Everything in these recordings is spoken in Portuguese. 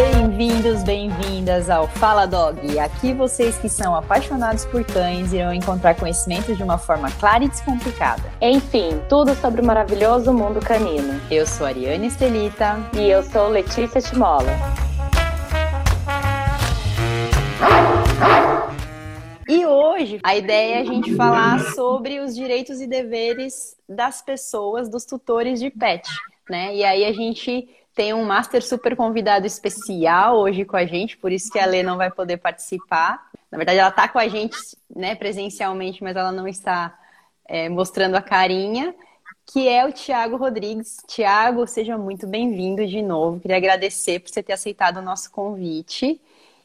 Bem-vindos, bem-vindas ao Fala Dog. Aqui vocês que são apaixonados por cães irão encontrar conhecimento de uma forma clara e descomplicada. Enfim, tudo sobre o maravilhoso mundo canino. Eu sou Ariane Estelita. E eu sou Letícia Timola. E hoje a ideia é a gente falar sobre os direitos e deveres das pessoas, dos tutores de pet, né? E aí a gente tem um master super convidado especial hoje com a gente, por isso que a Lê não vai poder participar. Na verdade, ela está com a gente né, presencialmente, mas ela não está é, mostrando a carinha, que é o Tiago Rodrigues. Tiago, seja muito bem-vindo de novo. Queria agradecer por você ter aceitado o nosso convite.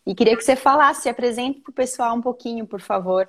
E queria que você falasse, se apresente para o pessoal um pouquinho, por favor.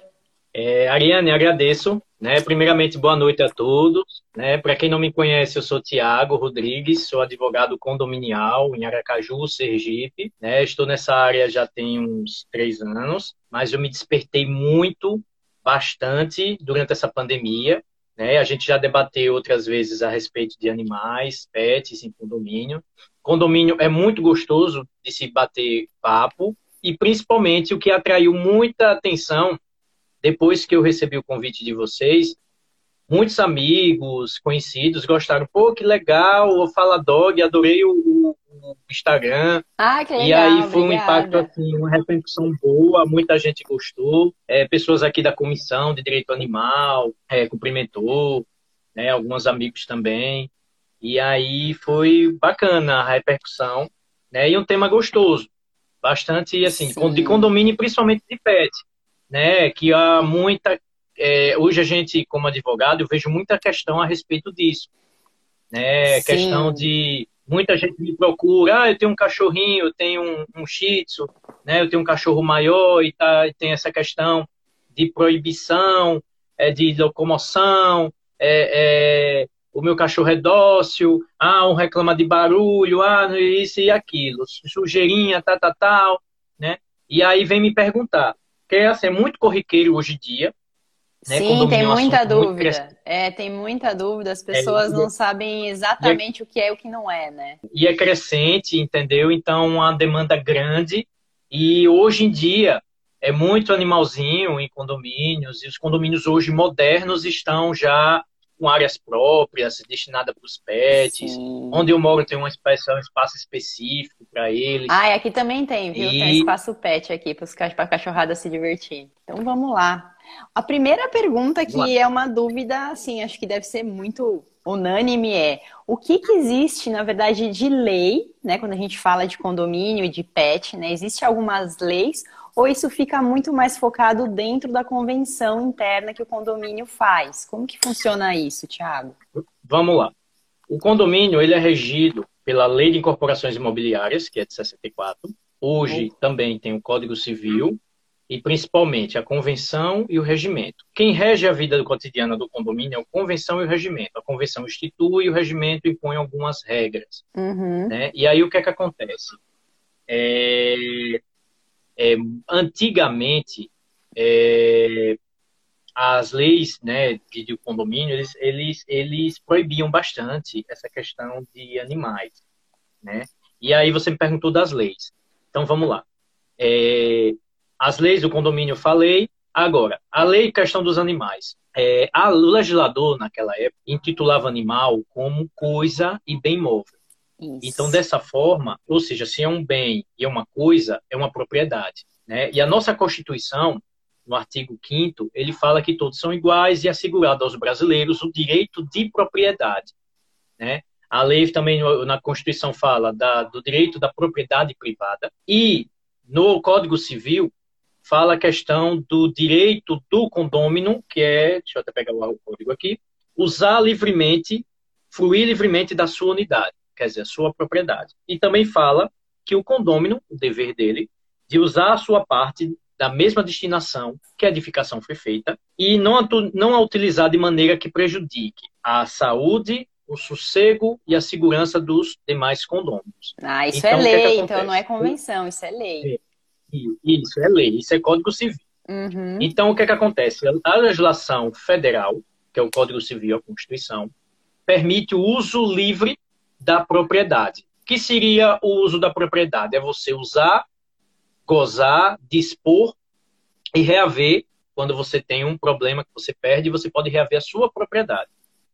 É, Ariane, agradeço. Né? Primeiramente, boa noite a todos. Né? Para quem não me conhece, eu sou Tiago Rodrigues, sou advogado condominial em Aracaju, Sergipe. Né? Estou nessa área já tem uns três anos, mas eu me despertei muito, bastante, durante essa pandemia. Né? A gente já debateu outras vezes a respeito de animais, pets em condomínio. Condomínio é muito gostoso de se bater papo e principalmente o que atraiu muita atenção depois que eu recebi o convite de vocês, muitos amigos, conhecidos gostaram. Pô, que legal, o Fala Dog, adorei o, o Instagram. Ah, que legal, E aí foi obrigada. um impacto, assim, uma repercussão boa, muita gente gostou. É, pessoas aqui da Comissão de Direito Animal é, cumprimentou, né, alguns amigos também. E aí foi bacana a repercussão, né, e um tema gostoso. Bastante, assim, Sim. de condomínio, principalmente de pet né? Que há muita. É, hoje a gente, como advogado, eu vejo muita questão a respeito disso. Né? Sim. Questão de. Muita gente me procura, ah, eu tenho um cachorrinho, eu tenho um, um shih tzu, né? eu tenho um cachorro maior e, tá, e tem essa questão de proibição, é, de locomoção, é, é, o meu cachorro é dócil, ah, um reclama de barulho, ah, isso e aquilo, sujeirinha, tal, tal, tal, né? E aí vem me perguntar, porque assim, é muito corriqueiro hoje em dia. Né? Sim, tem é muita dúvida. É, tem muita dúvida. As pessoas É, não sabem exatamente o que é e o que não é, né? E é crescente, entendeu? Então, uma demanda grande. E hoje em dia, é muito animalzinho em condomínios. E os condomínios hoje modernos estão já com áreas próprias, destinadas para os pets. Sim. Onde eu moro tem uma espécie, um espaço específico para eles. Ah, e aqui também tem, viu? Tem E- espaço pet aqui para a cachorrada se divertir. Então vamos lá. A primeira pergunta que é uma dúvida, assim, acho que deve ser muito unânime é o que, que existe, na verdade, de lei, né? Quando a gente fala de condomínio e de pet, né? Existe algumas leis ou isso fica muito mais focado dentro da convenção interna que o condomínio faz? Como que funciona isso, Thiago? Vamos lá. O condomínio ele é regido pela Lei de Incorporações Imobiliárias, que é de 64. Hoje também tem o Código Civil e principalmente a convenção e o regimento. Quem rege a vida cotidiana do condomínio é a convenção e o regimento. A convenção institui e o regimento impõe algumas regras. Uhum. né? E aí o que é que acontece? É, é, antigamente, é, as leis né, de, de condomínio, eles, eles, eles proibiam bastante essa questão de animais. Né? E aí você me perguntou das leis. Então vamos lá. É, as leis do condomínio eu falei. Agora, a lei questão dos animais. É, a, o legislador, naquela época, intitulava animal como coisa e bem móvel. Isso. Então, dessa forma, ou seja, se é um bem e é uma coisa, é uma propriedade. Né? E a nossa Constituição, no artigo 5 ele fala que todos são iguais e assegurado aos brasileiros o direito de propriedade. Né? A lei também na Constituição fala da, do direito da propriedade privada e no Código Civil fala a questão do direito do condômino, que é, deixa eu até pegar o código aqui, usar livremente, fruir livremente da sua unidade, quer dizer, a sua propriedade. E também fala que o condômino, o dever dele, de usar a sua parte da mesma destinação que a edificação foi feita e não a, não a utilizar de maneira que prejudique a saúde, o sossego e a segurança dos demais condôminos. Ah, isso Então, é que é que lei, acontece? então não é convenção, isso é lei. Isso é lei, isso é Código Civil. Uhum. Então, o que é que acontece? A legislação federal, que é o Código Civil, a Constituição, permite o uso livre da propriedade. que seria o uso da propriedade? É você usar, gozar, dispor e reaver quando você tem um problema que você perde, você pode reaver a sua propriedade.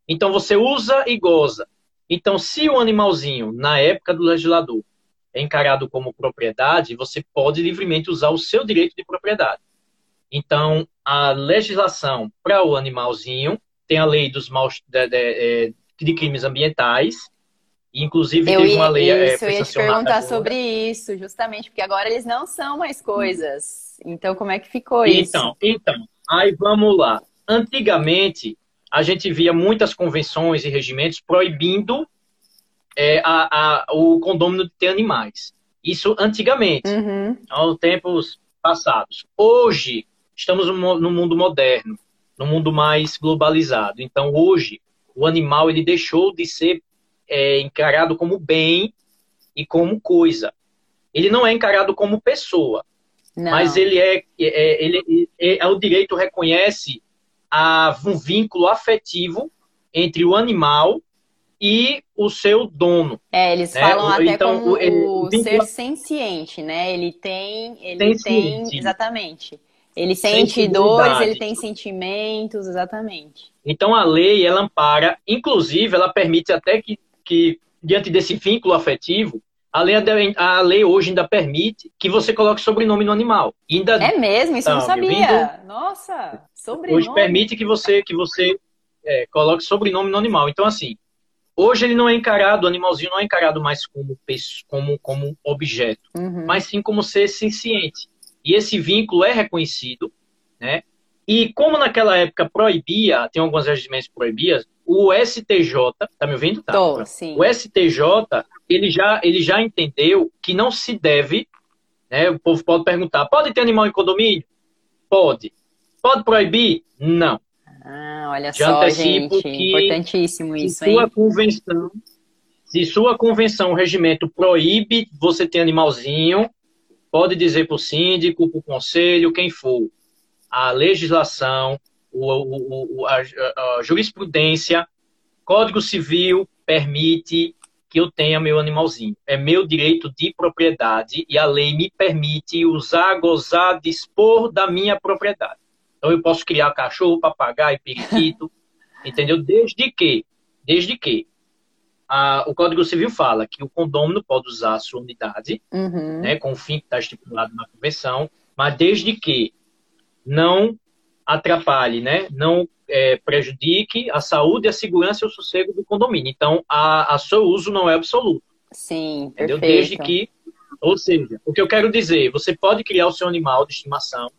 Então você usa e goza. Então, se o animalzinho, na época do legislador, é encarado como propriedade, você pode livremente usar o seu direito de propriedade. Então, a legislação para o animalzinho tem a lei dos maus, de, de, é, de crimes ambientais, inclusive eu teve uma lei. É, isso, é, eu ia te perguntar agora. sobre isso, justamente, porque agora eles não são mais coisas. Então, como é que ficou então, isso? Então, então, aí vamos lá. Antigamente, a gente via muitas convenções e regimentos proibindo é, a, a, o condômino de ter animais. Isso antigamente, uhum. aos tempos passados. Hoje, estamos no mundo moderno, no mundo mais globalizado. Então, hoje, o animal ele deixou de ser é, encarado como bem e como coisa. Ele não é encarado como pessoa, não. mas ele é, é, ele é, é, o direito reconhece a, um vínculo afetivo entre o animal e o seu dono. É, eles né? falam até então, como o, o ser senciente, né? Ele tem, ele tem, exatamente. Ele sente dores, ele tem sentimentos, exatamente. Então a lei ela ampara, inclusive ela permite até que, que diante desse vínculo afetivo, a lei, a lei hoje ainda permite que você coloque sobrenome no animal. Ainda, é mesmo, isso eu não sabia. Nossa, sobrenome. Hoje permite que você, que você é, coloque sobrenome no animal. Então, assim, hoje ele não é encarado, o animalzinho não é encarado mais como, como, como objeto, uhum. mas sim como ser senciente. E esse vínculo é reconhecido, né? E como naquela época proibia, tem alguns regimentos que proibiam, o STJ, tá me ouvindo? Tá. Tô, sim. O STJ, ele já, ele já entendeu que não se deve, né? O povo pode perguntar, pode ter animal em condomínio? Pode. Pode proibir? Não. Ah, olha já só, gente, importantíssimo isso, se sua hein? convenção, se sua convenção, o regimento proíbe você ter animalzinho, pode dizer para o síndico, para o conselho, quem for. A legislação, o, o, a, a jurisprudência, Código Civil permite que eu tenha meu animalzinho. É meu direito de propriedade e a lei me permite usar, gozar, dispor da minha propriedade. Então eu posso criar cachorro, papagaio, periquito, entendeu? Desde que, desde que a, o Código Civil fala que o condômino pode usar a sua unidade, uhum. né, com o fim que está estipulado na convenção, mas desde que não atrapalhe, né? Não é, prejudique a saúde, a segurança e o sossego do condomínio. Então, a, a seu uso não é absoluto. Sim, entendeu? Desde que, ou seja, o que eu quero dizer, você pode criar o seu animal de estimação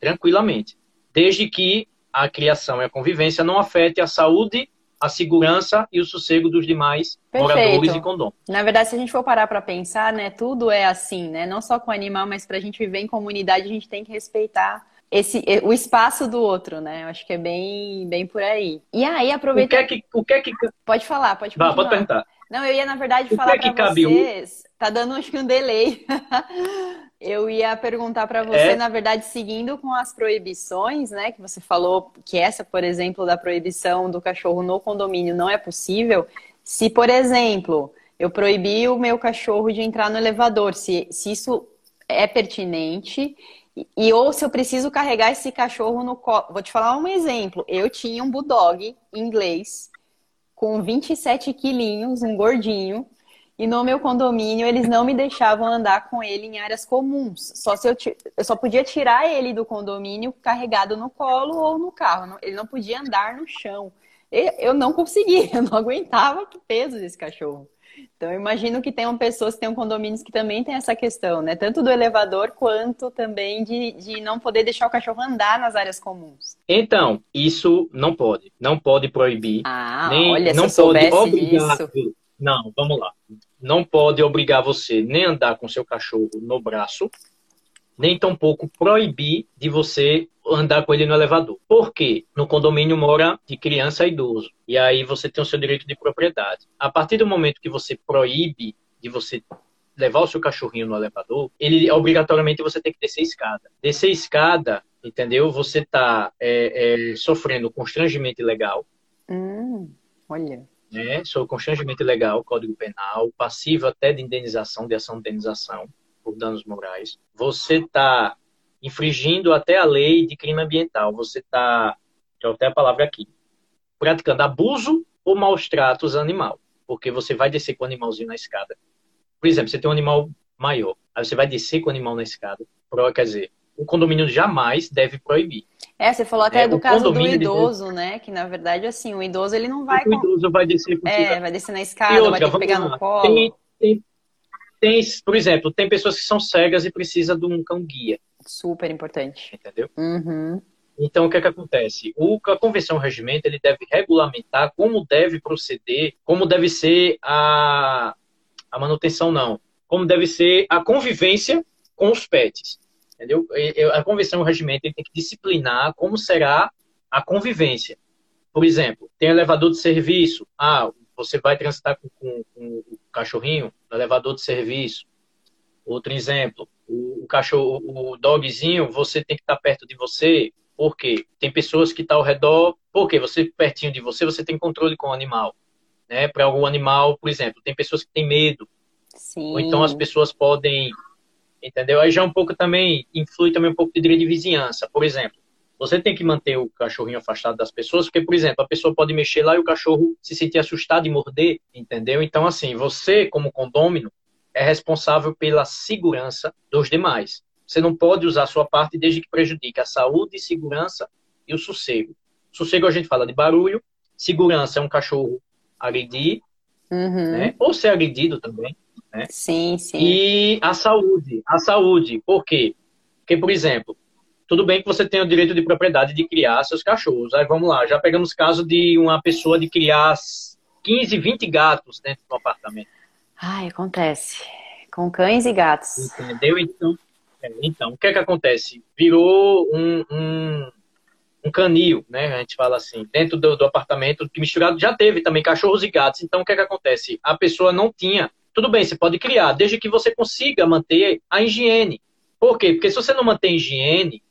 tranquilamente, desde que a criação e a convivência não afete a saúde, a segurança e o sossego dos demais Perfeito. moradores e condomínios. Na verdade, se a gente for parar para pensar, né, tudo é assim, né? Não só com o animal, mas para a gente viver em comunidade, a gente tem que respeitar esse, o espaço do outro, né? Eu acho que é bem, bem por aí. E aí, aproveita. O que é que. O que, é que... Pode falar, pode falar. Pode perguntar. Não, eu ia, na verdade, o falar é para vocês. Tá dando, acho que, um delay. eu ia perguntar para você, é? na verdade, seguindo com as proibições, né? Que você falou que essa, por exemplo, da proibição do cachorro no condomínio não é possível. Se, por exemplo, eu proibir o meu cachorro de entrar no elevador, se, se isso é pertinente e ou se eu preciso carregar esse cachorro no colo. Vou te falar um exemplo. Eu tinha um bulldog inglês com 27 quilinhos, um gordinho, e no meu condomínio eles não me deixavam andar com ele em áreas comuns. Só se eu, eu só podia tirar ele do condomínio carregado no colo ou no carro. Ele não podia andar no chão. Eu não conseguia, eu não aguentava o peso desse cachorro. Então, eu imagino que tenham pessoas, tenham condomínios que também tem essa questão, né? Tanto do elevador quanto também de, de não poder deixar o cachorro andar nas áreas comuns. Então, isso não pode. Não pode proibir. Ah, nem, olha, não se eu pode obrigar. Disso. Não, vamos lá. Não pode obrigar você nem andar com seu cachorro no braço, nem tampouco proibir de você andar com ele no elevador. Por quê? No condomínio mora de criança a idoso. E aí você tem o seu direito de propriedade. A partir do momento que você proíbe de você levar o seu cachorrinho no elevador, ele obrigatoriamente você tem que descer escada. Descer escada, entendeu? Você está é, é, sofrendo constrangimento ilegal. Hum, olha. né, sobre constrangimento ilegal, Código Penal, passivo até de indenização, de ação de indenização por danos morais. Você está infringindo até a lei de crime ambiental. Você está, eu até a palavra aqui, praticando abuso ou maus tratos animal, porque você vai descer com o animalzinho na escada. Por exemplo, você tem um animal maior, aí você vai descer com o animal na escada. Quer dizer, o condomínio jamais deve proibir. É, você falou até é, do caso do idoso, deve... né? Que na verdade, assim, o idoso ele não vai. O idoso vai descer. É, vai descer na escada, outra, vai ter que pegar lá. no colo. Tem, tem, tem, por exemplo, tem pessoas que são cegas e precisam de um cão guia. Super importante. Entendeu? Uhum. Então, o que é que acontece? O, a convenção regimento ele deve regulamentar como deve proceder, como deve ser a, a manutenção, não, como deve ser a convivência com os pets. Entendeu? A convenção e o regimento tem que disciplinar como será a convivência. Por exemplo, tem elevador de serviço. Ah, você vai transitar com, com, com o cachorrinho no elevador de serviço. Outro exemplo, o, o, cachorro, o dogzinho, você tem que estar perto de você. Por quê? Tem pessoas que estão ao redor. Por quê? Você pertinho de você, você tem controle com o animal. Né? Para algum animal, por exemplo, tem pessoas que têm medo. Sim. Ou então as pessoas podem entendeu? Aí já um pouco também, influi também um pouco de direito de vizinhança. Por exemplo, você tem que manter o cachorrinho afastado das pessoas, porque, por exemplo, a pessoa pode mexer lá e o cachorro se sentir assustado e morder, entendeu? Então, assim, você, como condômino, é responsável pela segurança dos demais. Você não pode usar a sua parte desde que prejudique a saúde, segurança e o sossego. Sossego a gente fala de barulho, segurança é um cachorro agredir, uhum. né? ou ser agredido também. Né? Sim, sim. E a saúde. A saúde. Por quê? Porque, por exemplo, tudo bem que você tem o direito de propriedade de criar seus cachorros. Aí vamos lá, já pegamos caso de uma pessoa de criar 15, 20 gatos dentro do apartamento. Ai, acontece. Com cães e gatos. Entendeu? Então, é, então o que é que acontece? Virou um, um, um, canil, né? A gente fala assim, dentro do, do apartamento, que misturado já teve também cachorros e gatos. Então, o que é que acontece? A pessoa não tinha tudo bem, você pode criar, desde que você consiga manter a higiene. Por quê? Porque se você não mantém higiene,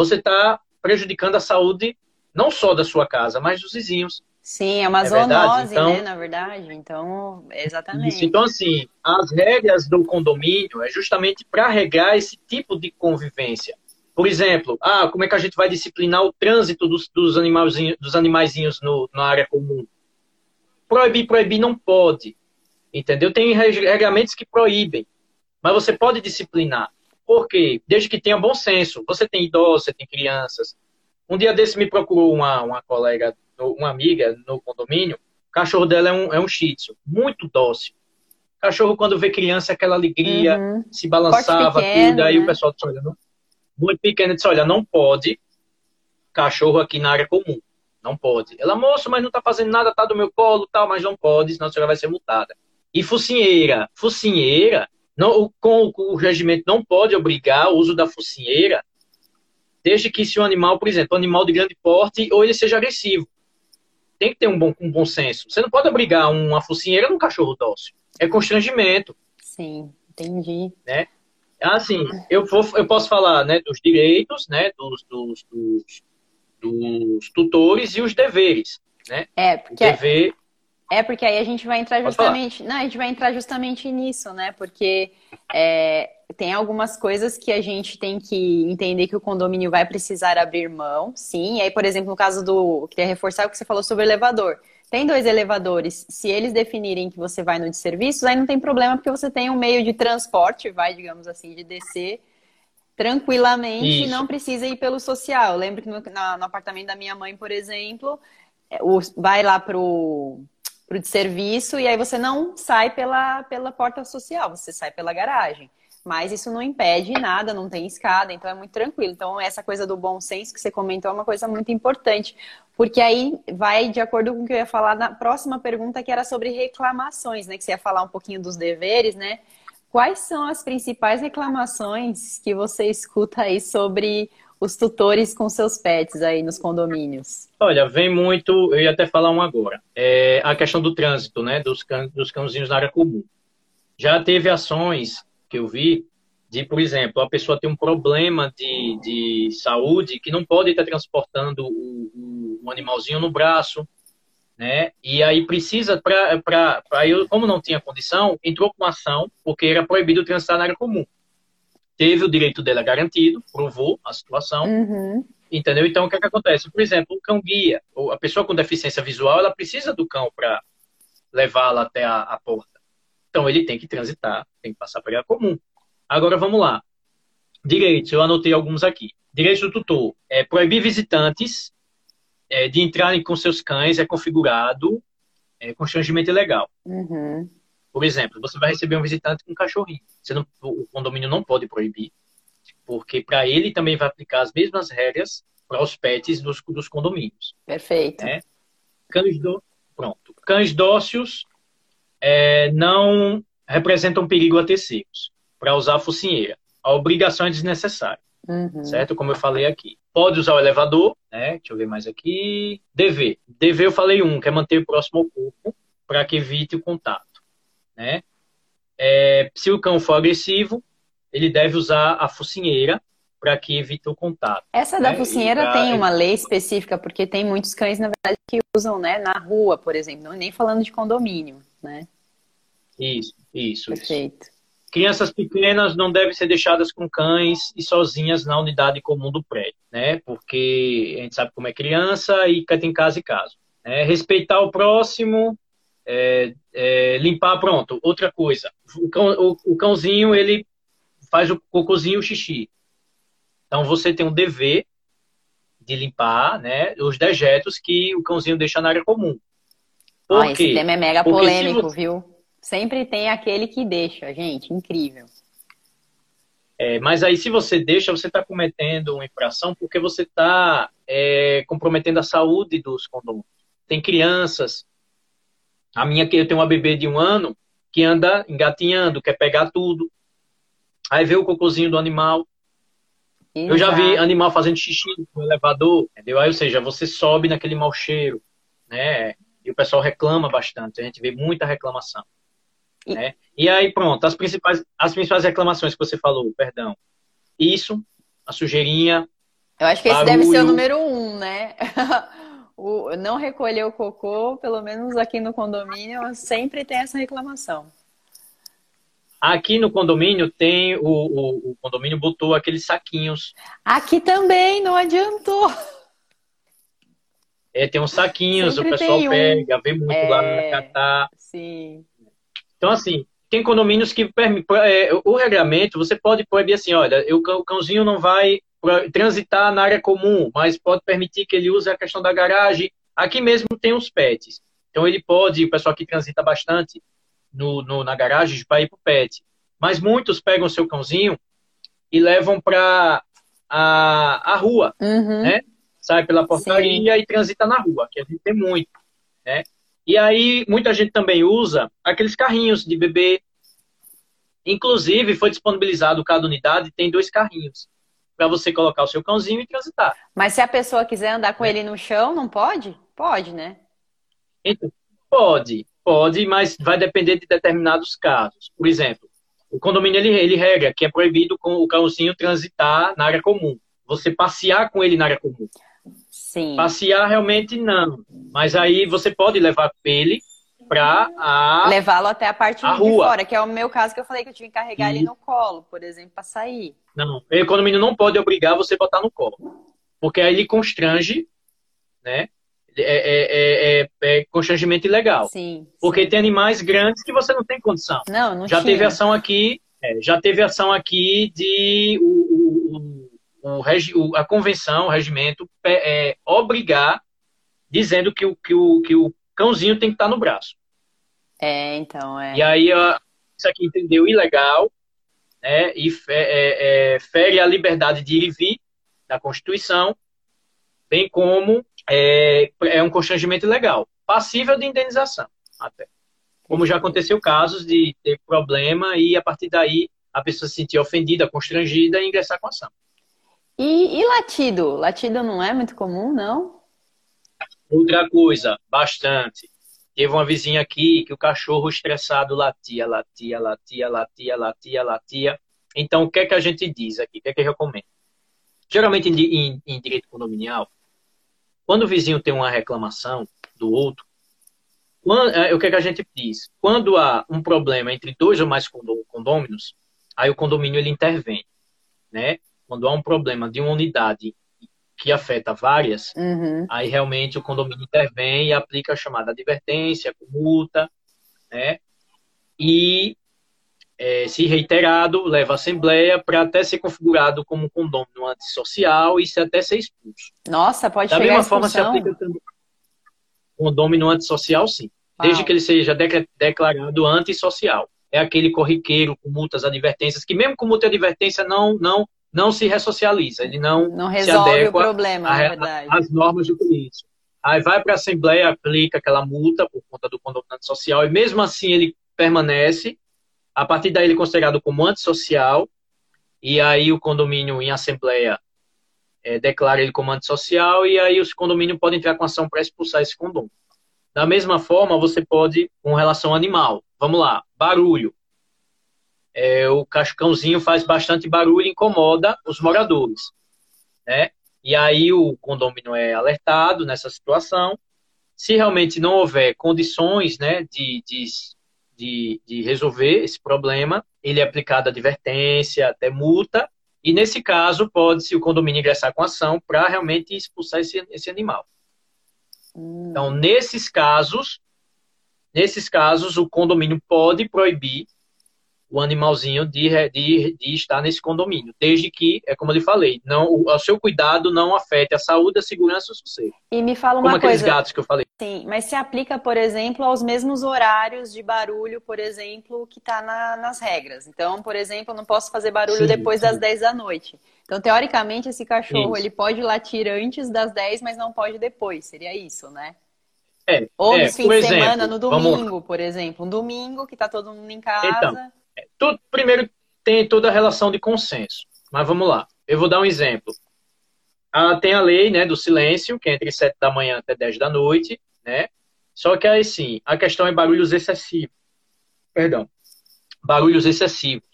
você está prejudicando a saúde não só da sua casa, mas dos vizinhos. Sim, é uma é zoonose, então, né, na verdade. Então, exatamente. Isso. Então, assim, as regras do condomínio é justamente para regar esse tipo de convivência. Por exemplo, ah, como é que a gente vai disciplinar o trânsito dos, dos, dos animaizinhos no, na área comum? Proibir, proibir não pode. Entendeu? Tem regulamentos que proíbem, mas você pode disciplinar. Por quê? Desde que tenha bom senso. Você tem idosos, você tem crianças. Um dia desse me procurou uma, uma colega, uma amiga no condomínio. O cachorro dela é um, é um shih tzu, muito dócil. O cachorro, quando vê criança, aquela alegria, uhum. se balançava, pequeno, tudo. Aí né? o pessoal disse, olha, não, muito pequeno, disse, olha, não pode cachorro aqui na área comum. Não pode. Ela, moço, mas não tá fazendo nada, tá do meu colo, tal, mas não pode, senão a senhora vai ser multada. E focinheira. Focinheira, não, com o regimento não pode obrigar o uso da focinheira, desde que se o animal, por exemplo, um animal de grande porte, ou ele seja agressivo. Tem que ter um bom, um bom senso. Você não pode obrigar uma focinheira num cachorro dócil. É constrangimento. Sim, entendi. Né? Assim, eu, vou, eu posso falar né, dos direitos, né, dos, dos, dos, dos tutores e os deveres. Né? É, porque... Dever é, porque aí a gente vai entrar justamente. Não, a gente vai entrar justamente nisso, né? Porque é, tem algumas coisas que a gente tem que entender que o condomínio vai precisar abrir mão, sim. E aí, por exemplo, no caso do. Queria reforçar o que você falou sobre o elevador. Tem dois elevadores. Se eles definirem que você vai no de serviços, aí não tem problema, porque você tem um meio de transporte, vai, digamos assim, de descer tranquilamente Isso. não precisa ir pelo social. Eu lembro que no, na, no apartamento da minha mãe, por exemplo, é, o, vai lá pro para o de serviço e aí você não sai pela, pela porta social, você sai pela garagem. Mas isso não impede nada, não tem escada, então é muito tranquilo. Então, essa coisa do bom senso que você comentou é uma coisa muito importante, porque aí vai de acordo com o que eu ia falar na próxima pergunta, que era sobre reclamações, né? Que você ia falar um pouquinho dos deveres, né? Quais são as principais reclamações que você escuta aí sobre os tutores com seus pets aí nos condomínios? Olha, vem muito, eu ia até falar um agora, é a questão do trânsito, né, dos, can, dos cãozinhos na área comum. Já teve ações que eu vi de, por exemplo, a pessoa tem um problema de, de saúde que não pode estar transportando o, o, animalzinho no braço, né? E aí precisa, para eu, como não tinha condição, entrou com ação, porque era proibido transitar na área comum. Teve o direito dela garantido, provou a situação, Uhum. entendeu? Então, o que, é que acontece? Por exemplo, o cão guia, ou a pessoa com deficiência visual, ela precisa do cão para levá-la até a, a porta. Então, ele tem que transitar, tem que passar por área comum. Agora, vamos lá. Direitos, eu anotei alguns aqui. Direitos do tutor. É, proibir visitantes é, de entrarem com seus cães é configurado é, constrangimento ilegal. Uhum. Por exemplo, você vai receber um visitante com um cachorrinho. Não, o condomínio não pode proibir, porque para ele também vai aplicar as mesmas regras para os pets dos, dos condomínios. Perfeito. É. Cães, do... Pronto. Cães dócios é, não representam perigo a terceiros para usar a focinheira. A obrigação é desnecessária, Uhum. certo? Como eu falei aqui. Pode usar o elevador, né? Deixa eu ver mais aqui. Dever. Dever eu falei um, que é manter próximo ao corpo para que evite o contato, né? É, se o cão for agressivo, ele deve usar a focinheira para que evite o contato. Essa da né? focinheira pra- tem uma lei específica, porque tem muitos cães, na verdade, que usam, né, na rua, por exemplo, não nem falando de condomínio, né? Isso, isso, isso. Perfeito. Crianças pequenas não devem ser deixadas com cães e sozinhas na unidade comum do prédio, né? Porque a gente sabe como é criança e tem casa e caso. né? Respeitar o próximo, é, é, limpar, pronto. Outra coisa, o, cão, o, o cãozinho, ele faz o cocôzinho o xixi. Então, você tem um dever de limpar né, os dejetos que o cãozinho deixa na área comum. Por Ah, esse tema é mega Porque polêmico, você- viu? Sempre tem aquele que deixa, gente, incrível. É, mas aí, se você deixa, você está cometendo uma infração porque você está comprometendo a saúde dos condomínios. Tem crianças, a minha que eu tenho uma bebê de um ano que anda engatinhando, quer pegar tudo. Aí vê o cocôzinho do animal. Eu já vi animal fazendo xixi no elevador, entendeu? Aí, ou seja, você sobe naquele mau cheiro, né? E o pessoal reclama bastante. A gente vê muita reclamação. E- Né? E aí, pronto, as principais, as principais reclamações que você falou, perdão. Isso, a sujeirinha, Eu acho que esse deve ser o Barulho. número um, né? O não recolher o cocô, pelo menos aqui no condomínio, sempre tem essa reclamação. Aqui no condomínio tem o, o, o condomínio botou aqueles saquinhos. Aqui também, não adiantou. É, tem uns saquinhos, Sempre o pessoal um. pega, vê muito lá É. catar. Sim. Então, assim, tem condomínios que permi- é, o regulamento, você pode proibir assim, olha, o cãozinho não vai transitar na área comum, mas pode permitir que ele use a questão da garagem. Aqui mesmo tem os pets. Então ele pode, o pessoal que transita bastante no, no- na garagem para ir para o pet. Mas muitos pegam o seu cãozinho e levam para a, a rua, Uhum. né? sai pela portaria e transita na rua, que a gente tem muito, né? E aí muita gente também usa aqueles carrinhos de bebê. Inclusive foi disponibilizado cada unidade tem dois carrinhos para você colocar o seu cãozinho e transitar. Mas se a pessoa quiser andar com ele no chão, não pode? Pode, né? Então, pode, pode, mas vai depender de determinados casos. Por exemplo, o condomínio ele, ele regra que é proibido com o cãozinho transitar na área comum. Você passear com ele na área comum. Sim. Passear realmente não. Mas aí você pode levar ele para a. Levá-lo até a parte A de rua. fora, que é o meu caso que eu falei que eu tive que carregar ele no colo, por exemplo, para sair. Não, o condomínio não pode obrigar você a botar no colo. Porque aí ele constrange, né? É, é, é, é, é constrangimento ilegal. Sim. Porque sim. tem animais grandes que você não tem condição. Não, não já tinha. teve ação aqui, é, já teve ação aqui de o, o, o, o regi- o- a convenção, o regimento, é, obrigar, dizendo que o, que, o, que o cãozinho tem que estar no braço. É, então, é. E aí ó, isso aqui entendeu ilegal, né? E fe- é, é, fere a liberdade de ir e vir da Constituição, bem como é, é um constrangimento ilegal, passível de indenização, até. Como já aconteceu casos de ter problema e a partir daí a pessoa se sentir ofendida, constrangida e ingressar com ação. E, e latido? Latido não é muito comum, não? Outra coisa, bastante. Teve uma vizinha aqui que o cachorro estressado latia, latia, latia, latia, latia, latia. Então, o que é que a gente diz aqui? O que é que eu recomendo? Geralmente, em, em- em direito condominial, quando o vizinho tem uma reclamação do outro, quando, é, o que, é que a gente diz? Quando há um problema entre dois ou mais condôminos, aí o condomínio ele intervém, né? Quando há um problema de uma unidade que afeta várias, uhum. aí realmente o condomínio intervém e aplica a chamada advertência, multa, né? E é, se reiterado, leva à Assembleia para até ser configurado como um condomínio antissocial e se até ser expulso. Nossa, pode da chegar Da mesma forma, se aplica também condomínio antissocial, sim. Desde que ele seja declarado antissocial. É aquele corriqueiro com multas, advertências, que mesmo com multa e advertência não, não, não se ressocializa. Ele não, não resolve se adequa o problema, a, na verdade. As normas do polícia. Aí vai para a Assembleia, aplica aquela multa por conta do condomínio antissocial, e mesmo assim ele permanece. A partir daí ele é considerado como antissocial, e aí o condomínio em Assembleia é, declara ele como antissocial, e aí os condomínios podem entrar com ação para expulsar esse condomínio. Da mesma forma, você pode, com relação ao animal, vamos lá, barulho. É, o cachorrãozinho faz bastante barulho e incomoda os moradores. Né? E aí o condomínio é alertado nessa situação. Se realmente não houver condições né, de, de, de, de resolver esse problema, ele é aplicado advertência, até multa, e nesse caso pode-se o condomínio ingressar com ação para realmente expulsar esse, esse animal. Então, nesses casos, nesses casos, o condomínio pode proibir o animalzinho de, de, de, estar nesse condomínio, desde que, é como eu lhe falei, não, o, o seu cuidado não afete a saúde, a segurança e o sossego. E me fala uma como coisa. aqueles gatos que eu falei. Sim, mas se aplica, por exemplo, aos mesmos horários de barulho, por exemplo, que está na, nas regras. Então, por exemplo, eu não posso fazer barulho sim, depois sim. das 10 da noite. Então, teoricamente, esse cachorro isso. ele pode latir antes das 10, mas não pode depois. Seria isso, né? É, Ou é, no fim de semana, no domingo, por exemplo. Um domingo que está todo mundo em casa. Então, tudo, primeiro tem toda a relação de consenso. Mas vamos lá. Eu vou dar um exemplo. Ah, tem a lei né, do silêncio, que é entre 7 da manhã até 10 da noite, né? Só que aí sim, a questão é barulhos excessivos. Perdão. Barulhos excessivos.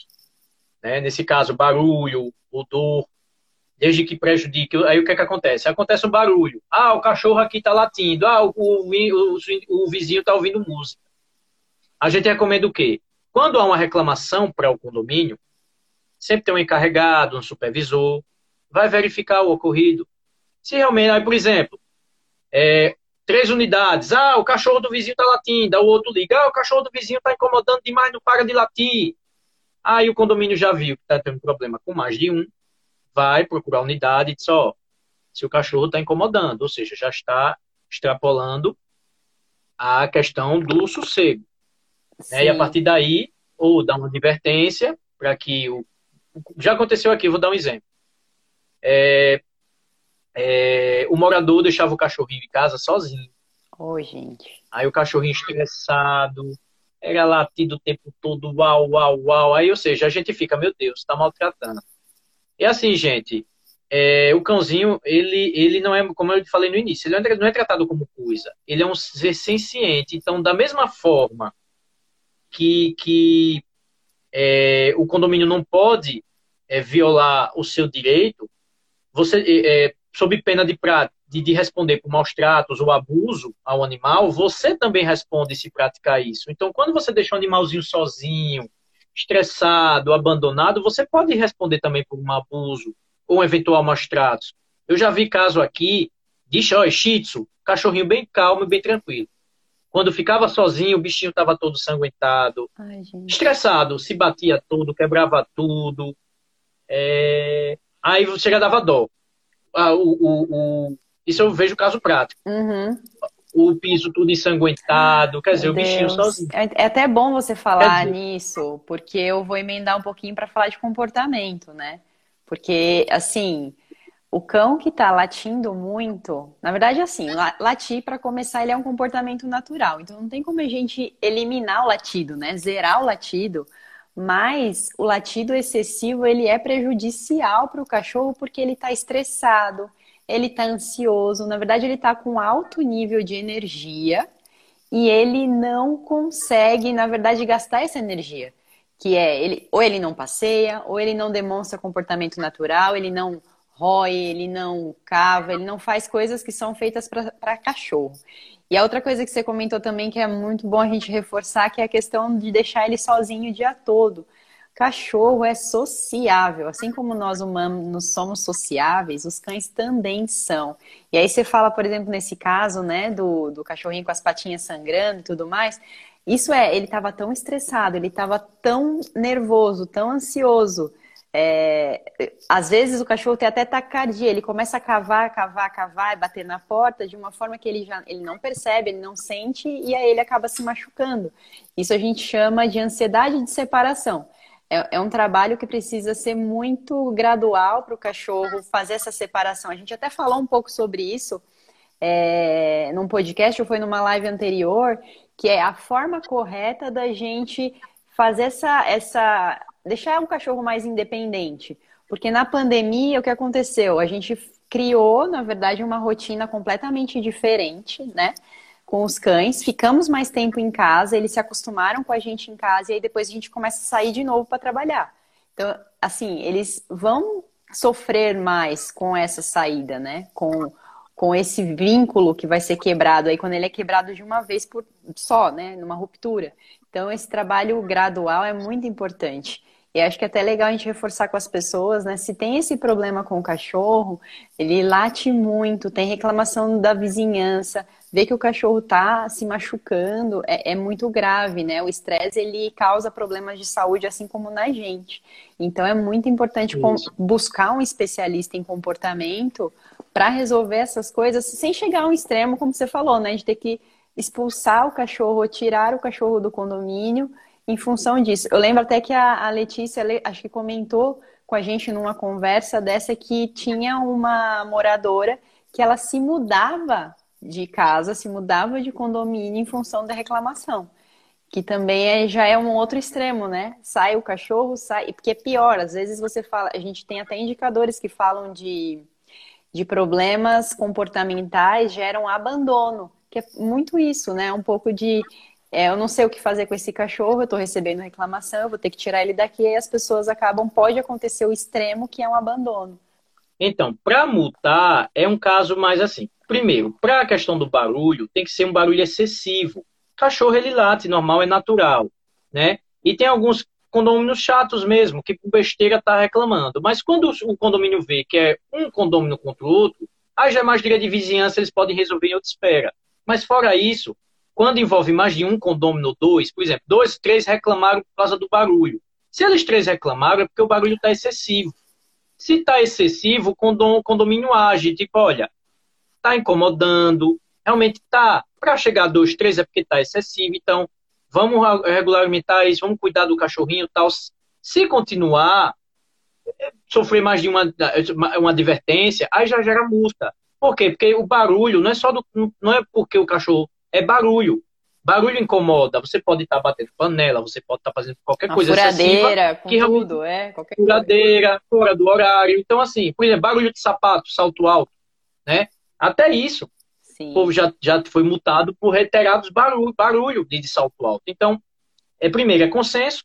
Né? Nesse caso, barulho, odor, desde que prejudique. Aí o que é que acontece? Acontece um barulho. Ah, o cachorro aqui está latindo. Ah, o, o, o, o vizinho está ouvindo música. A gente recomenda o quê? Quando há uma reclamação para o condomínio, sempre tem um encarregado, um supervisor, vai verificar o ocorrido. Se realmente, aí, por exemplo, é, três unidades, ah, o cachorro do vizinho está latindo, o outro liga, ah, o cachorro do vizinho está incomodando demais, não para de latir. Aí o condomínio já viu que está tendo problema com mais de um, vai procurar a unidade e diz, ó, se o cachorro está incomodando, ou seja, já está extrapolando a questão do sossego. Né? E a partir daí, ou dá uma advertência para que o. Já aconteceu aqui, vou dar um exemplo. É, é, o morador deixava o cachorrinho em casa sozinho. Oi, gente. Aí o cachorrinho estressado, era latido o tempo todo, uau, uau, uau. Aí, ou seja, a gente fica, meu Deus, está maltratando. E assim, gente, é, o cãozinho, ele, ele não é, como eu falei no início, ele não é tratado como coisa. Ele é um ser senciente. Então, da mesma forma que, que é, o condomínio não pode é, violar o seu direito, você, é, é sob pena de, prática, de, de responder por maus tratos ou abuso ao animal, você também responde se praticar isso. Então, quando você deixa um animalzinho sozinho, estressado, abandonado, você pode responder também por um abuso ou um eventual maus tratos. Eu já vi caso aqui de oh, shih tzu, cachorrinho bem calmo e bem tranquilo. Quando ficava sozinho, o bichinho estava todo sanguentado, Ai, estressado, se batia tudo, quebrava tudo. É... Aí você já dava dó. Ah, o, o, o, isso eu vejo caso prático. Uhum. O piso tudo ensanguentado, quer dizer, Meu o bichinho sozinho. É, é até bom você falar nisso, porque eu vou emendar um pouquinho para falar de comportamento, né? Porque, assim, o cão que está latindo muito, na verdade, assim, latir, para começar, ele é um comportamento natural. Então, não tem como a gente eliminar o latido, né? Zerar o latido. Mas o latido excessivo, ele é prejudicial para o cachorro porque ele está estressado, ele está ansioso, na verdade ele está com alto nível de energia e ele não consegue, na verdade, gastar essa energia. Que é, ele, ou ele não passeia, ou ele não demonstra comportamento natural, ele não rói, ele não cava, ele não faz coisas que são feitas para cachorro. E a outra coisa que você comentou também que é muito bom a gente reforçar, que é a questão de deixar ele sozinho o dia todo. Cachorro é sociável, assim como nós humanos somos sociáveis, os cães também são. E aí você fala, por exemplo, nesse caso, né, do, do cachorrinho com as patinhas sangrando e tudo mais. Isso é, ele estava tão estressado, ele estava tão nervoso, tão ansioso. É, às vezes o cachorro tem até taquicardia, ele começa a cavar, cavar, cavar e bater na porta de uma forma que ele já ele não percebe, ele não sente e aí ele acaba se machucando. Isso a gente chama de ansiedade de separação é, é um trabalho que precisa ser muito gradual para o cachorro fazer essa separação. A gente até falou um pouco sobre isso é, num podcast ou foi numa live anterior, que é a forma correta da gente fazer essa, essa deixar o cachorro mais independente. Porque na pandemia, o que aconteceu? A gente criou, na verdade, uma rotina completamente diferente, né? com os cães, ficamos mais tempo em casa, eles se acostumaram com a gente em casa e aí depois a gente começa a sair de novo para trabalhar. Então, assim, eles vão sofrer mais com essa saída, né? Com, com esse vínculo que vai ser quebrado aí quando ele é quebrado de uma vez por só, né? Numa ruptura. Então, esse trabalho gradual é muito importante. E acho que é até legal a gente reforçar com as pessoas, né? Se tem esse problema com o cachorro, ele late muito, tem reclamação da vizinhança, vê que o cachorro tá se machucando, é, é muito grave, né? O estresse ele causa problemas de saúde, assim como na gente. Então é muito importante buscar um especialista em comportamento para resolver essas coisas sem chegar a um extremo, como você falou, né? De ter que expulsar o cachorro, tirar o cachorro do condomínio em função disso. Eu lembro até que a, a Letícia, acho que comentou com a gente numa conversa dessa que tinha uma moradora que ela se mudava de casa, se mudava de condomínio em função da reclamação. Que também é, já é um outro extremo, né? Sai o cachorro, sai. Porque é pior, às vezes você fala. A gente tem até indicadores que falam de, de problemas comportamentais geram abandono. Que é muito isso, né? Um pouco de é, eu não sei o que fazer com esse cachorro, eu estou recebendo reclamação, eu vou ter que tirar ele daqui, e as pessoas acabam, pode acontecer o extremo, que é um abandono. Então, para multar, é um caso mais assim. Primeiro, para a questão do barulho, tem que ser um barulho excessivo. Cachorro, ele late, normal, é natural, né? E tem alguns condomínios chatos mesmo, que por besteira tá reclamando. Mas quando o condomínio vê que é um condomínio contra o outro, aí já é mais direito de vizinhança, eles podem resolver em outra espera. Mas fora isso, quando envolve mais de um condômino dois, por exemplo, dois, três reclamaram por causa do barulho. Se eles três reclamaram, é porque o barulho está excessivo. Se está excessivo, o condomínio age, tipo, olha, está incomodando, realmente está. Para chegar a dois, três é porque está excessivo, então vamos regulamentar isso, vamos cuidar do cachorrinho tal. Se continuar, é, sofrer mais de uma, uma advertência, aí já gera multa. Por quê? Porque o barulho não é só do, não é porque o cachorro é barulho. Barulho incomoda. Você pode estar tá batendo panela, você pode estar tá fazendo qualquer Uma coisa furadeira, com que tudo, é. Qualquer furadeira, fora do horário. Então, assim, por exemplo, barulho de sapato, salto alto, né? Até isso. Sim. O povo já, já foi multado por reiterados barulho, barulho de, de salto alto. Então, é, primeiro, é consenso,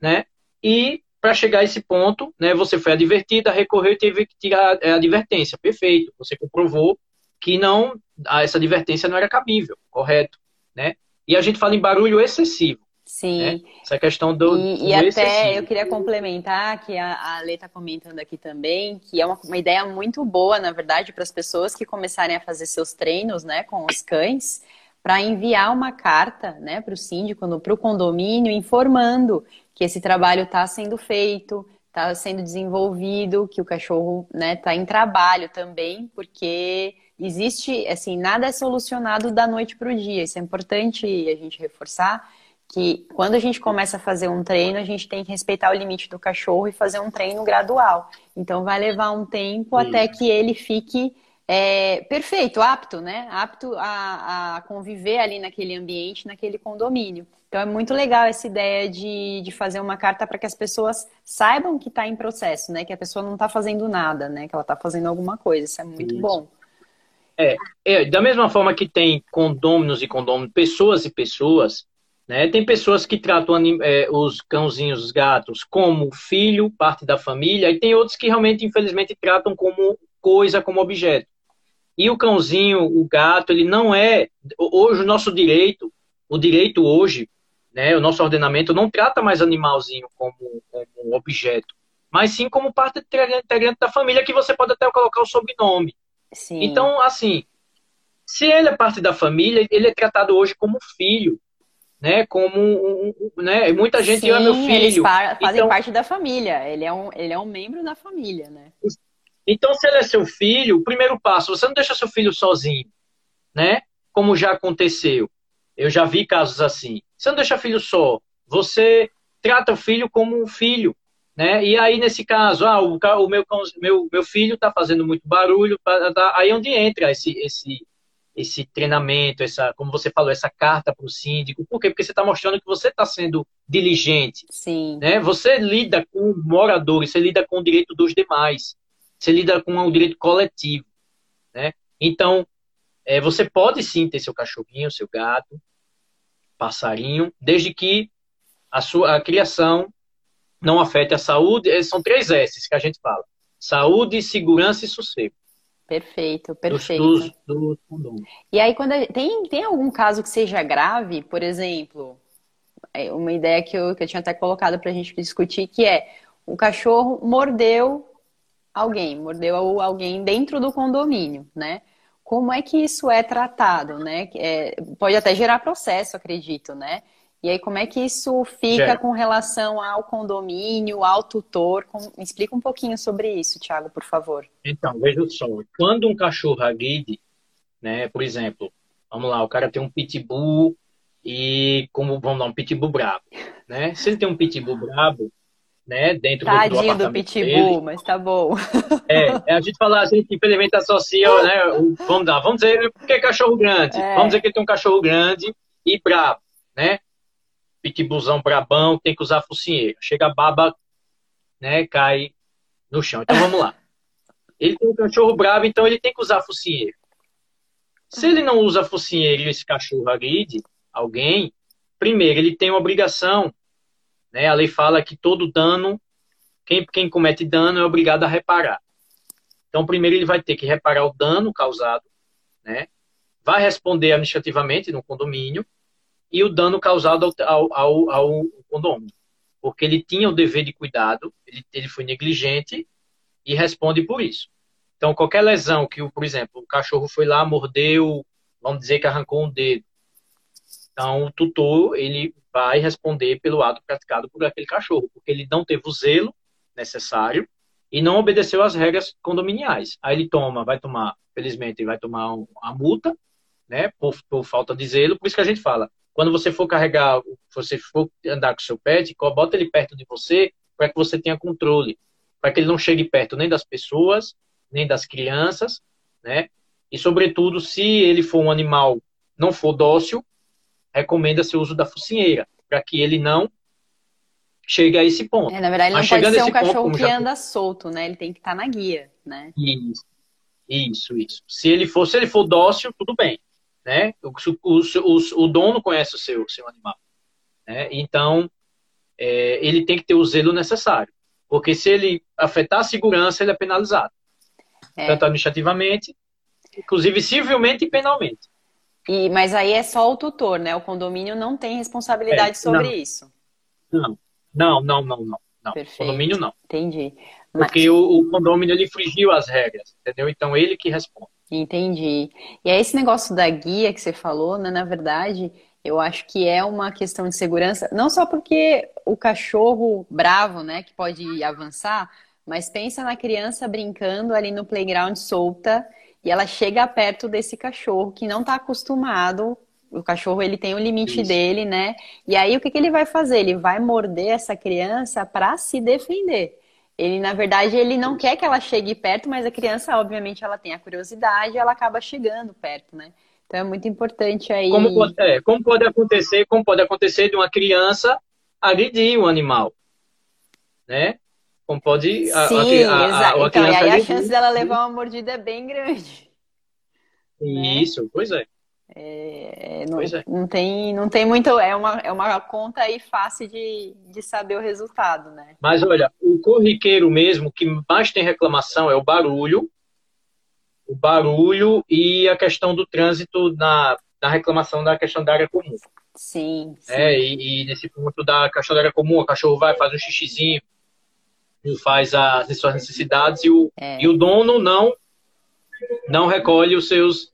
né? E para chegar a esse ponto, né, você foi advertida, recorreu e teve que tirar a advertência. Perfeito. Você comprovou que não essa advertência não era cabível, correto, né? E a gente fala em barulho excessivo. Sim. Né? Essa questão do. E, do e até excessivo. eu queria complementar que a, a Lê está comentando aqui também, que é uma, uma ideia muito boa, na verdade, para as pessoas que começarem a fazer seus treinos né, com os cães, para enviar uma carta né, para o síndico, para o condomínio, informando que esse trabalho está sendo feito, está sendo desenvolvido, que o cachorro está né, tá em trabalho também, porque existe, assim, nada é solucionado da noite para o dia. Isso é importante a gente reforçar que quando a gente começa a fazer um treino, a gente tem que respeitar o limite do cachorro e fazer um treino gradual. Então vai levar um tempo Sim. até que ele fique é, perfeito, apto, né? Apto a, a, conviver ali naquele ambiente, naquele condomínio. Então é muito legal essa ideia de, de fazer uma carta para que as pessoas saibam que está em processo, né? Que a pessoa não está fazendo nada, né? Que ela está fazendo alguma coisa. Isso é muito bom. É, é, da mesma forma que tem condôminos e condôminos, pessoas e pessoas, né? Tem pessoas que tratam é, os cãozinhos, os gatos, como filho, parte da família, e tem outros que realmente, infelizmente, tratam como coisa, como objeto. E o cãozinho, o gato, ele não é. Hoje, o nosso direito, o direito hoje, né, o nosso ordenamento não trata mais animalzinho como, como objeto, mas sim como parte integrante da família, que você pode até colocar o sobrenome. Sim. Então, assim, se ele é parte da família, ele é tratado hoje como filho, né? Como um, um, né? Muita gente Sim, ama meu filho. Eles fazem então, parte da família. Ele é um, ele é um membro da família, né? Então, se ele é seu filho, o primeiro passo, você não deixa seu filho sozinho, né? Como já aconteceu. Eu já vi casos assim. Você não deixa filho só. Você trata o filho como um filho, né? E aí, nesse caso, ah, o, o meu, meu, meu filho está fazendo muito barulho, tá, tá, aí é onde entra esse, esse, esse treinamento, essa, como você falou, essa carta para o síndico. Por quê? Porque você está mostrando que você está sendo diligente. Sim. Né? Você lida com moradores, você lida com o direito dos demais. Você lida com o direito coletivo. Né? Então, é, você pode sim ter seu cachorrinho, seu gato, passarinho, desde que a sua a criação não afete a saúde. É, são três S que a gente fala: saúde, segurança e sossego. Perfeito, perfeito. Do, do, e aí, quando tem, tem algum caso que seja grave, por exemplo, é, uma ideia que eu, que eu tinha até colocado para a gente discutir, que é o cachorro mordeu alguém, mordeu alguém dentro do condomínio, né? Como é que isso é tratado, né? É, pode até gerar processo, acredito, né? E aí, como é que isso fica com relação ao condomínio, ao tutor? Com... Me explica um pouquinho sobre isso, Thiago, por favor. Então, veja só. Quando um cachorro agride, né, por exemplo, vamos lá, o cara tem um pitbull e, como vamos lá, um pitbull brabo, né? Se ele tem um pitbull brabo, né, dentro Tadinho do, do apartamento do pitbull, dele, mas tá bom. É, a gente fala, a gente infelizmente associa, né, o, vamos dar, vamos dizer, porque é cachorro grande, é. vamos dizer que ele tem um cachorro grande e brabo, né, pitbullzão brabão, tem que usar focinheira, chega a baba, né, cai no chão, então vamos lá. Ele tem um cachorro bravo, então ele tem que usar focinheira. Se ele não usa focinheira e esse cachorro agride alguém, primeiro, ele tem uma obrigação né? A lei fala que todo dano, quem, quem comete dano é obrigado a reparar. Então, primeiro ele vai ter que reparar o dano causado, né? vai responder administrativamente no condomínio e o dano causado ao, ao, ao condomínio. Porque ele tinha o dever de cuidado, ele, ele foi negligente e responde por isso. Então, qualquer lesão que, por exemplo, o cachorro foi lá, mordeu, vamos dizer que arrancou um dedo. Então, o tutor, ele vai responder pelo ato praticado por aquele cachorro, porque ele não teve o zelo necessário e não obedeceu às regras condominiais. Aí ele toma, vai tomar, felizmente, vai tomar a multa, né, por, por falta de zelo. Por isso que a gente fala, quando você for carregar, você for andar com seu pet, bota ele perto de você para que você tenha controle, para que ele não chegue perto nem das pessoas, nem das crianças, né? E sobretudo, se ele for um animal não for dócil, recomenda-se o uso da focinheira, para que ele não chegue a esse ponto. É, na verdade, ele Mas não pode ser um cachorro ponto, que anda solto, né? Ele tem que estar tá na guia, né? Isso, isso, isso. Se ele for, se ele for dócil, tudo bem, né? O, o, o, o dono conhece o seu, seu animal, né? Então, é, ele tem que ter o zelo necessário, porque se ele afetar a segurança, ele é penalizado, é. tanto administrativamente, inclusive civilmente e penalmente. E, mas aí é só o tutor, né? O condomínio não tem responsabilidade é, sobre não. isso. Não, não, não, não, não. não. Condomínio não. Entendi. Porque o, o, condomínio ele infringiu as regras, entendeu? Então ele que responde. Entendi. E aí esse negócio da guia que você falou, né? Na verdade, eu acho que é uma questão de segurança, não só porque o cachorro bravo, né, que pode avançar, mas pensa na criança brincando ali no playground solta e ela chega perto desse cachorro que não está acostumado. O cachorro ele tem o limite Isso. dele, né? E aí o que, que ele vai fazer? Ele vai morder essa criança para se defender. Ele, na verdade, ele não quer que ela chegue perto, mas a criança, obviamente, ela tem a curiosidade e ela acaba chegando perto, né? Então é muito importante aí. Como pode, é, como pode acontecer, como pode acontecer de uma criança agredir um animal, né? Como pode. A, Sim, a, a, a, então, e aí a chance dela levar uma mordida é bem grande. Isso, né? pois é. É, não, é. não, tem, não tem muito. É uma, é uma conta aí fácil de, de saber o resultado, né? Mas olha, o corriqueiro mesmo que mais tem reclamação é o barulho. o barulho e a questão do trânsito na, na reclamação da questão da área comum. Sim. sim. É, e, e, nesse ponto da questão da área comum, o cachorro vai, faz um xixizinho, faz as suas necessidades e o, é. e o dono não não recolhe os seus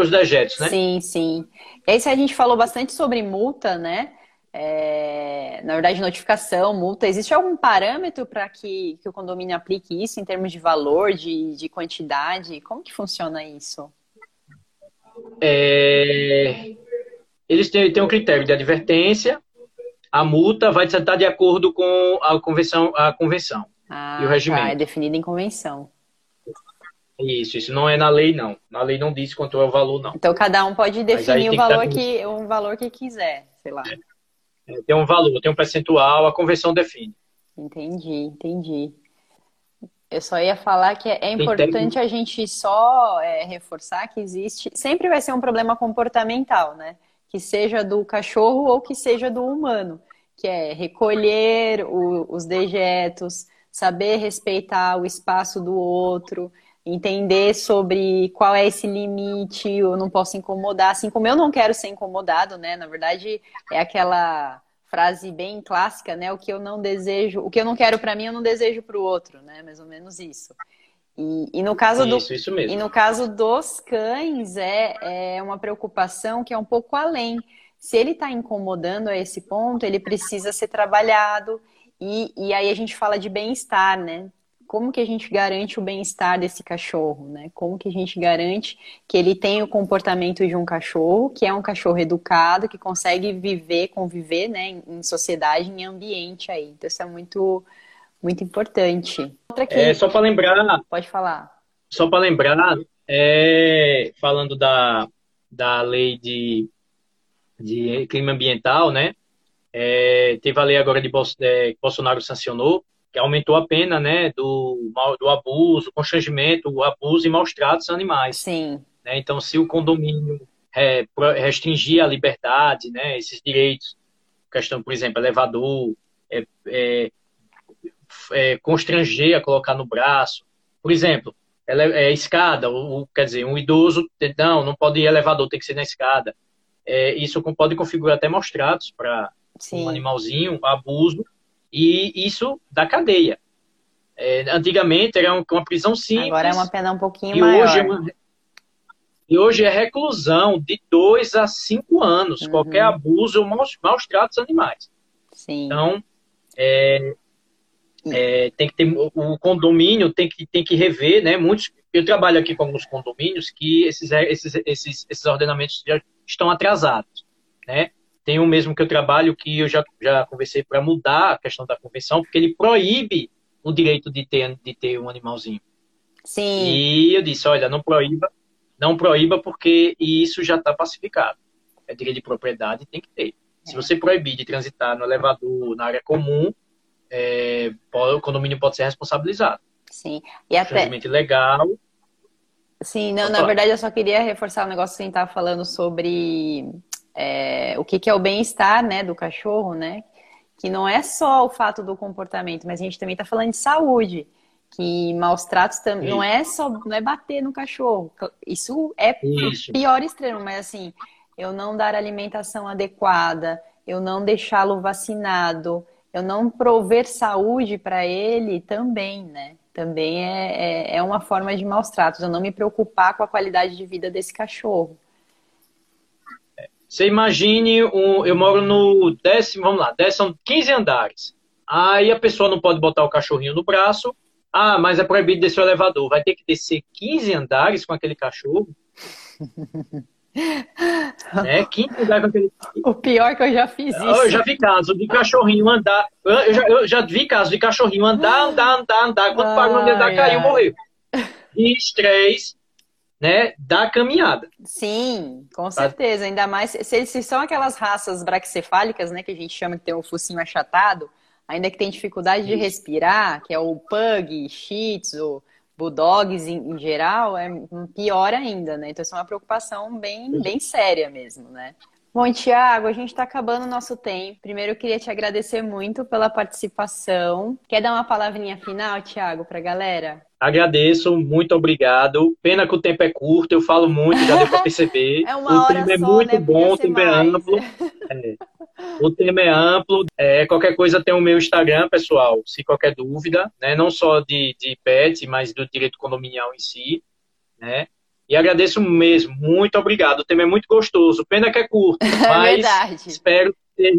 os dejetos, né? Sim, sim. E aí, a gente falou bastante sobre multa, né? É, na verdade, notificação, multa. Existe algum parâmetro para que, que o condomínio aplique isso em termos de valor, de, de quantidade? Como que funciona isso? É, eles têm, têm um critério de advertência, a multa vai estar de acordo com a convenção, a convenção ah, e o regimento. Tá, é definido em convenção. Isso, isso não é na lei, não. Na lei não diz quanto é o valor, não. Então cada um pode definir o valor que, o valor que quiser, sei lá. É. é. Tem um valor, tem um percentual, a convenção define. Entendi, entendi. Eu só ia falar que é importante a gente só é, reforçar que existe. Sempre vai ser um problema comportamental, né? Que seja do cachorro ou que seja do humano, que é recolher o, os dejetos, saber respeitar o espaço do outro entender sobre qual é esse limite, eu não posso incomodar, assim como eu não quero ser incomodado, né? Na verdade, é aquela frase bem clássica, né? O que eu não desejo, o que eu não quero para mim, eu não desejo para o outro, né? Mais ou menos isso. E, e no caso isso, do, isso mesmo. e no caso dos cães é, é uma preocupação que é um pouco além. Se ele está incomodando a esse ponto, ele precisa ser trabalhado. E, e aí a gente fala de bem-estar, né? Como que a gente garante o bem-estar desse cachorro, né? Como que a gente garante que ele tem o comportamento de um cachorro, que é um cachorro educado, que consegue viver, conviver, né, em sociedade, em ambiente aí. Então isso é muito muito importante. Outra aqui. É, só para lembrar. Pode falar. Só para lembrar, é, falando da, da lei de, de clima ambiental, né? É, teve a lei agora de é, Bolsonaro sancionou, que aumentou a pena, né, do, do abuso, constrangimento, o abuso e maus tratos a animais. Sim. Né? Então, se o condomínio é, restringir a liberdade, né, esses direitos, questão, por exemplo, elevador, é, é, é, constranger a colocar no braço, por exemplo, ela é, escada, ou, quer dizer, um idoso, não, não pode ir elevador, tem que ser na escada. É, isso pode configurar até maus tratos para um animalzinho, abuso, e isso da cadeia. É, antigamente era uma prisão simples. Agora é uma pena um pouquinho e maior. Hoje é uma, e hoje é reclusão de dois a cinco anos, uhum. qualquer abuso ou maus, maus tratos animais. Sim. Então, é, é, tem que ter o condomínio tem que, tem que rever, né? Muitos, eu trabalho aqui com alguns condomínios que esses, esses, esses, esses ordenamentos já estão atrasados, né? Tem um mesmo que eu trabalho que eu já, já conversei para mudar a questão da convenção, porque ele proíbe o direito de ter, de ter um animalzinho. Sim. E eu disse, olha, não proíba, não proíba porque isso já está pacificado. É direito de propriedade, tem que ter. Se você proibir de transitar no elevador, na área comum, é, o condomínio pode ser responsabilizado. Sim. E até legal. Sim, não, na verdade eu só queria reforçar um negócio que a gente estava falando sobre é, o que, que é o bem-estar né, do cachorro, né? Que não é só o fato do comportamento, mas a gente também está falando de saúde. Que maus tratos também não é só não é bater no cachorro. Isso é Isso. pior extremo, mas assim, eu não dar alimentação adequada, eu não deixá-lo vacinado, eu não prover saúde para ele também, né? Também é, é, é, uma forma de maus tratos, eu não me preocupar com a qualidade de vida desse cachorro. Você imagine, um, eu moro no décimo, vamos lá, décimo, 15 andares. Aí a pessoa não pode botar o cachorrinho no braço. Ah, mas é proibido descer o elevador. Vai ter que descer 15 andares com aquele cachorro. né? 15 andares com aquele... O pior que eu já fiz isso. Eu já vi caso de cachorrinho andar. Eu já, eu já vi caso de cachorrinho andar, andar, andar, andar. Quando parou de andar, caiu, morreu. Estresse né, da caminhada. Sim, com certeza. Ainda mais se, se são aquelas raças braquicefálicas, né, que a gente chama que tem o focinho achatado, ainda que tem dificuldade Isso. de respirar, que é o pug, shih tzu, bulldogs em, em, geral, é pior ainda, né? Então isso é uma preocupação bem, bem séria mesmo, né? Bom, Tiago, a gente está acabando o nosso tempo. Primeiro, eu queria te agradecer muito pela participação. Quer dar uma palavrinha final, Tiago, para a galera? Agradeço, muito obrigado. Pena que o tempo é curto, eu falo muito, já deu para perceber. é uma o hora tema é só, muito né? bom, o tema é amplo. É. O tema é amplo. É, qualquer coisa tem o meu Instagram, pessoal, se qualquer dúvida, né? Não só de, de PET, mas do direito condominial em si, né? E agradeço mesmo, muito obrigado. O tema é muito gostoso, pena que é curto, É mas verdade. espero ter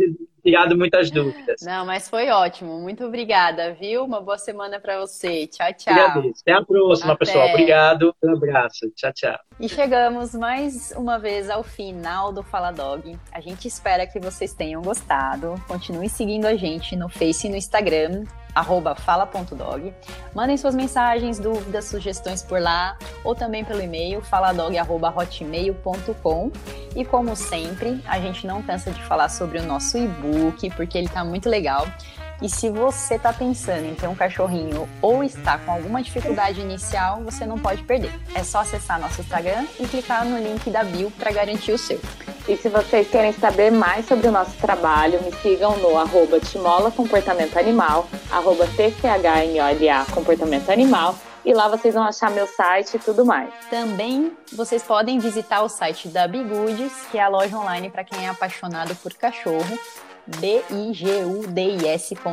tirado muitas dúvidas. Não, mas foi ótimo. Muito obrigada, viu? Uma boa semana para você. Tchau, tchau. Agradeço. Até a próxima, Até. pessoal. Obrigado. Um abraço. Tchau, tchau. E chegamos mais uma vez ao final do Fala Dog. A gente espera que vocês tenham gostado. Continue seguindo a gente no Face e no Instagram, arroba fala.dog. Mandem suas mensagens, dúvidas, sugestões por lá, ou também pelo e-mail faladog.hotmail.com. E como sempre, a gente não cansa de falar sobre o nosso e-book, porque ele tá muito legal. E se você está pensando em ter um cachorrinho ou está com alguma dificuldade inicial, você não pode perder. É só acessar nosso Instagram e clicar no link da bio para garantir o seu. E se vocês querem saber mais sobre o nosso trabalho, me sigam no arroba Timola Comportamento Animal, arroba TCHMOLA Comportamento Animal, e lá vocês vão achar meu site e tudo mais. Também vocês podem visitar o site da Bigudes, que é a loja online para quem é apaixonado por cachorro, bigudis.com.br,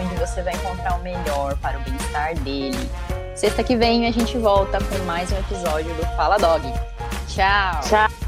onde você vai encontrar o melhor para o bem-estar dele. Sexta que vem a gente volta com mais um episódio do Fala Dog. Tchau! Tchau!